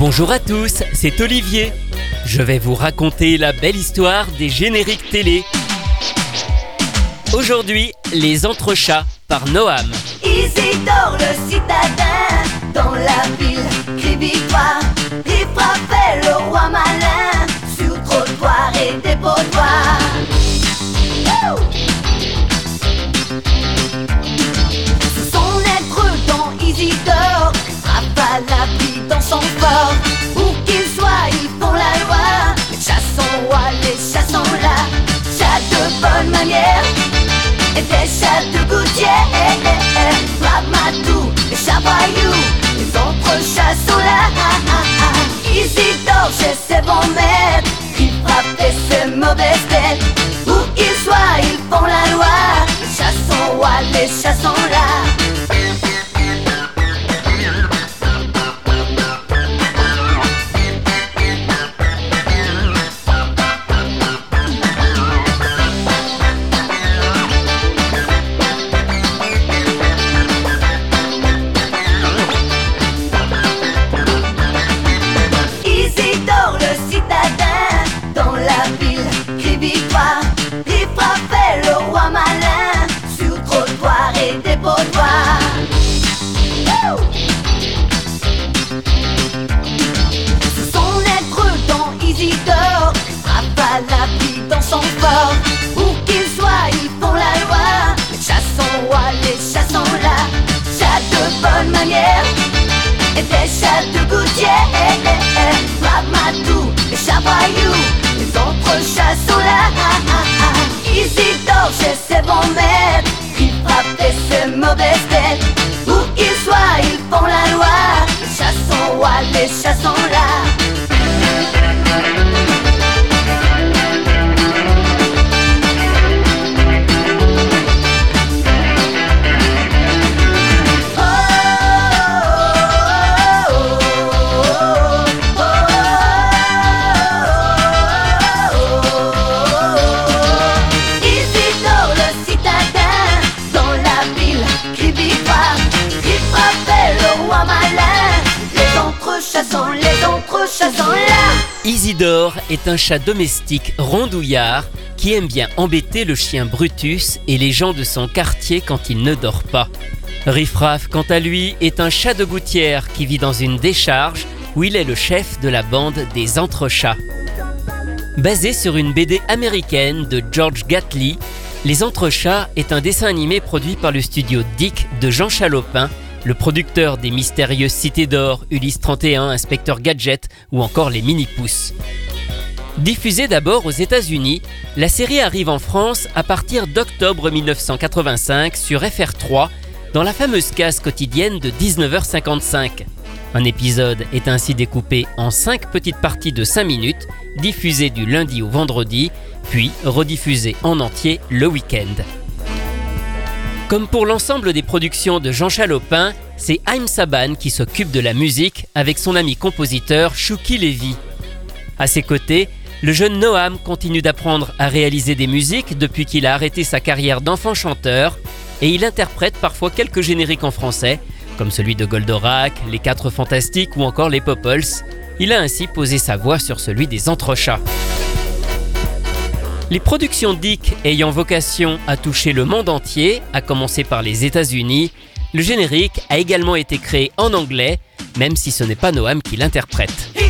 Bonjour à tous, c'est Olivier. Je vais vous raconter la belle histoire des génériques télé. Aujourd'hui, Les Entrechats par Noam. Isidore le citadin, dans la ville, crie victoire. Il frappait le roi malin, sur trottoir et dépotoir. Et des chats de gouttière. Ramatou, les chats voyous, les autres chats sont là. Isidore chez ses bons maîtres, il frappait ses mauvaises têtes. Où qu'ils soient, ils font la loi. Rois, les chats Isidore est un chat domestique rondouillard qui aime bien embêter le chien Brutus et les gens de son quartier quand il ne dort pas. Riffraff, quant à lui, est un chat de gouttière qui vit dans une décharge où il est le chef de la bande des Entrechats. Basé sur une BD américaine de George Gatley, Les Entrechats est un dessin animé produit par le studio Dick de Jean Chalopin, le producteur des mystérieuses Cités d'Or, Ulysse 31, Inspecteur Gadget ou encore les Mini-Pousses. Diffusée d'abord aux États-Unis, la série arrive en France à partir d'octobre 1985 sur FR3 dans la fameuse case quotidienne de 19h55. Un épisode est ainsi découpé en 5 petites parties de 5 minutes, diffusées du lundi au vendredi, puis rediffusées en entier le week-end. Comme pour l'ensemble des productions de Jean Chalopin, c'est Haïm Saban qui s'occupe de la musique avec son ami compositeur Chouki Levy. À ses côtés, le jeune Noam continue d'apprendre à réaliser des musiques depuis qu'il a arrêté sa carrière d'enfant chanteur et il interprète parfois quelques génériques en français, comme celui de Goldorak, Les Quatre Fantastiques ou encore Les Popples. Il a ainsi posé sa voix sur celui des Entrechats. Les productions Dick ayant vocation à toucher le monde entier, à commencer par les États-Unis, le générique a également été créé en anglais, même si ce n'est pas Noam qui l'interprète.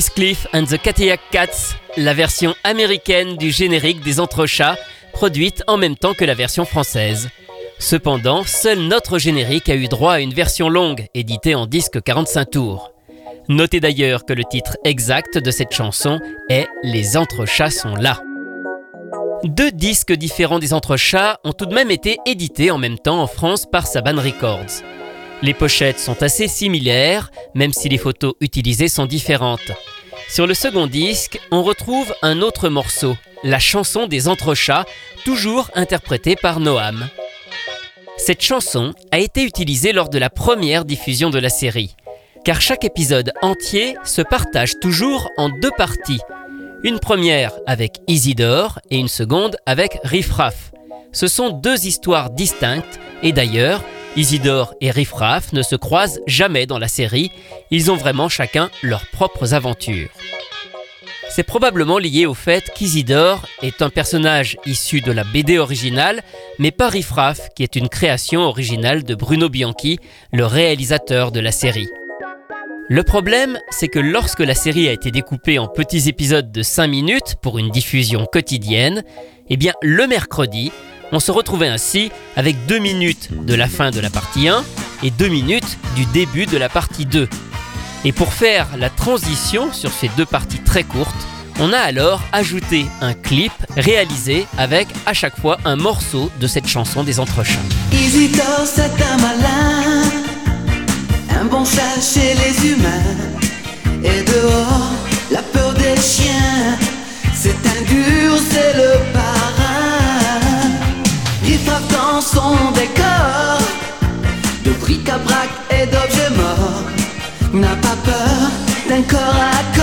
Heathcliff and the Cadillac Cats, la version américaine du générique des Entrechats, produite en même temps que la version française. Cependant, seul notre générique a eu droit à une version longue, éditée en disque 45 tours. Notez d'ailleurs que le titre exact de cette chanson est Les Entrechats sont là. Deux disques différents des Entrechats ont tout de même été édités en même temps en France par Saban Records. Les pochettes sont assez similaires, même si les photos utilisées sont différentes. Sur le second disque, on retrouve un autre morceau, la chanson des Entrechats, toujours interprétée par Noam. Cette chanson a été utilisée lors de la première diffusion de la série, car chaque épisode entier se partage toujours en deux parties. Une première avec Isidore et une seconde avec Riffraff. Ce sont deux histoires distinctes et d'ailleurs, Isidore et Riffraff ne se croisent jamais dans la série, ils ont vraiment chacun leurs propres aventures. C'est probablement lié au fait qu'Isidore est un personnage issu de la BD originale, mais pas Riffraff, qui est une création originale de Bruno Bianchi, le réalisateur de la série. Le problème, c'est que lorsque la série a été découpée en petits épisodes de 5 minutes pour une diffusion quotidienne, eh bien le mercredi, on se retrouvait ainsi avec 2 minutes de la fin de la partie 1 et 2 minutes du début de la partie 2. Et pour faire la transition sur ces deux parties très courtes, on a alors ajouté un clip réalisé avec à chaque fois un morceau de cette chanson des Entrechats. C'est un malin, un bon chat chez les humains. Et dehors, la peur des chiens, c'est un dur, c'est le parrain. Dans son décor, de bric-à-brac et d'objets morts. N'a pas peur d'un corps à corps,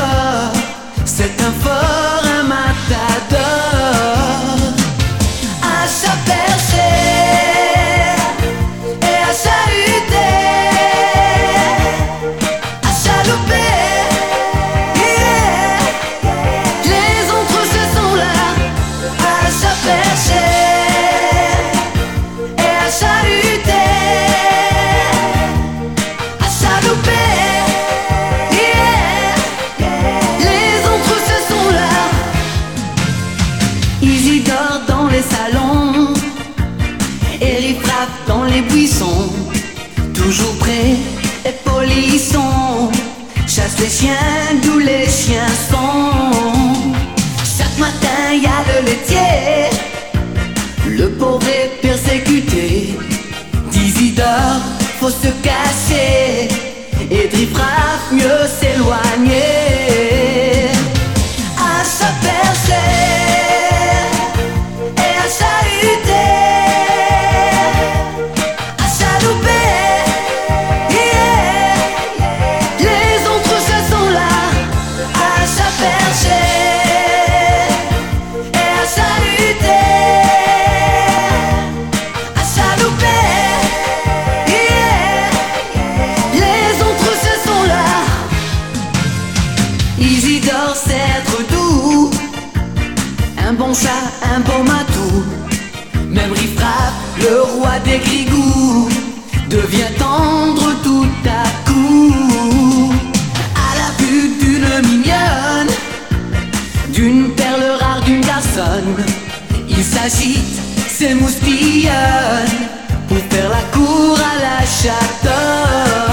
mieux s'éloigner. Même Riffraff, le roi des grigous Devient tendre tout à coup. À la vue d'une mignonne D'une perle rare, d'une garçonne Il s'agite, s'émoustillonne Pour faire la cour à la chatonne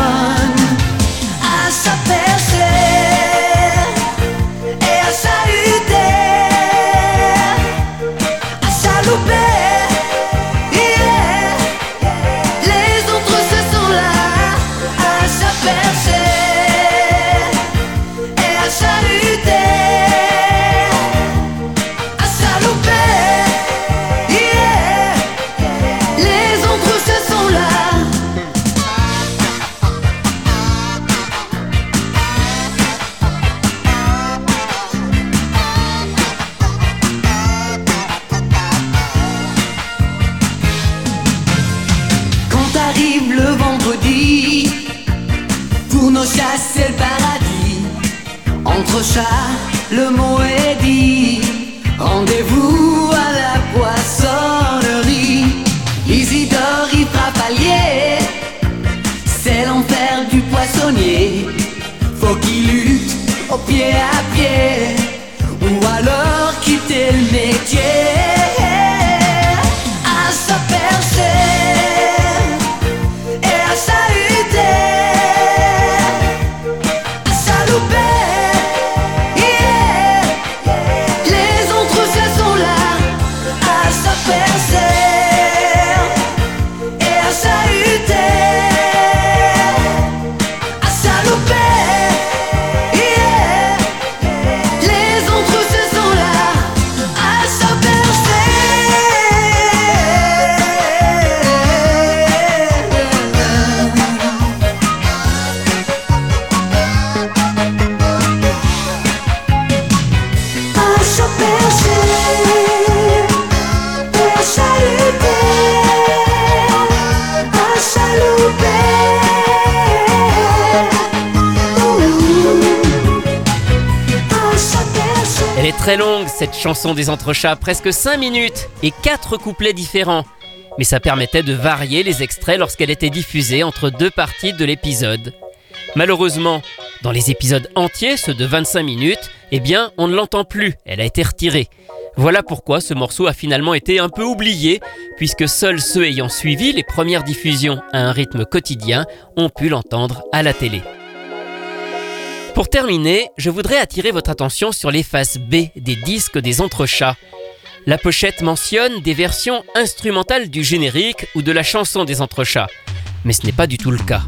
le mot est dit. Rendez-vous à la poissonnerie. Isidore y Papalier, c'est l'enfer du poissonnier. Faut qu'il lutte au pied à pied, ou alors quitter le métier. À sa percer et à sa lutte. Très longue cette chanson des entrechats, presque 5 minutes et 4 couplets différents. Mais ça permettait de varier les extraits lorsqu'elle était diffusée entre deux parties de l'épisode. Malheureusement, dans les épisodes entiers, ceux de 25 minutes, eh bien, on ne l'entend plus, elle a été retirée. Voilà pourquoi ce morceau a finalement été un peu oublié, puisque seuls ceux ayant suivi les premières diffusions à un rythme quotidien ont pu l'entendre à la télé. Pour terminer, je voudrais attirer votre attention sur les faces B des disques des entrechats. La pochette mentionne des versions instrumentales du générique ou de la chanson des entrechats, mais ce n'est pas du tout le cas.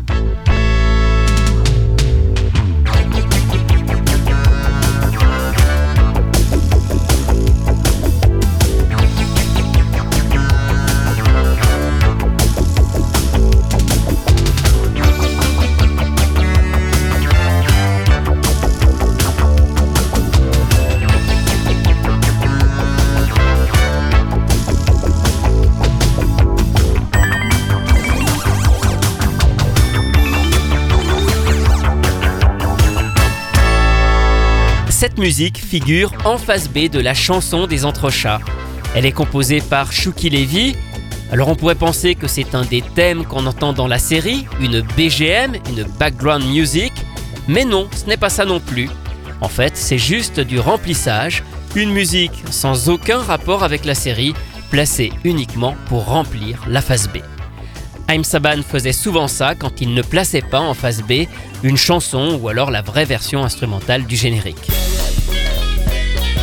Cette musique figure en face B de la chanson des entrechats. Elle est composée par Shuki Levy. Alors on pourrait penser que c'est un des thèmes qu'on entend dans la série, une BGM, une background music, mais non, ce n'est pas ça non plus. En fait, c'est juste du remplissage, une musique sans aucun rapport avec la série, placée uniquement pour remplir la face B. Haim Saban faisait souvent ça quand il ne plaçait pas en face B une chanson ou alors la vraie version instrumentale du générique.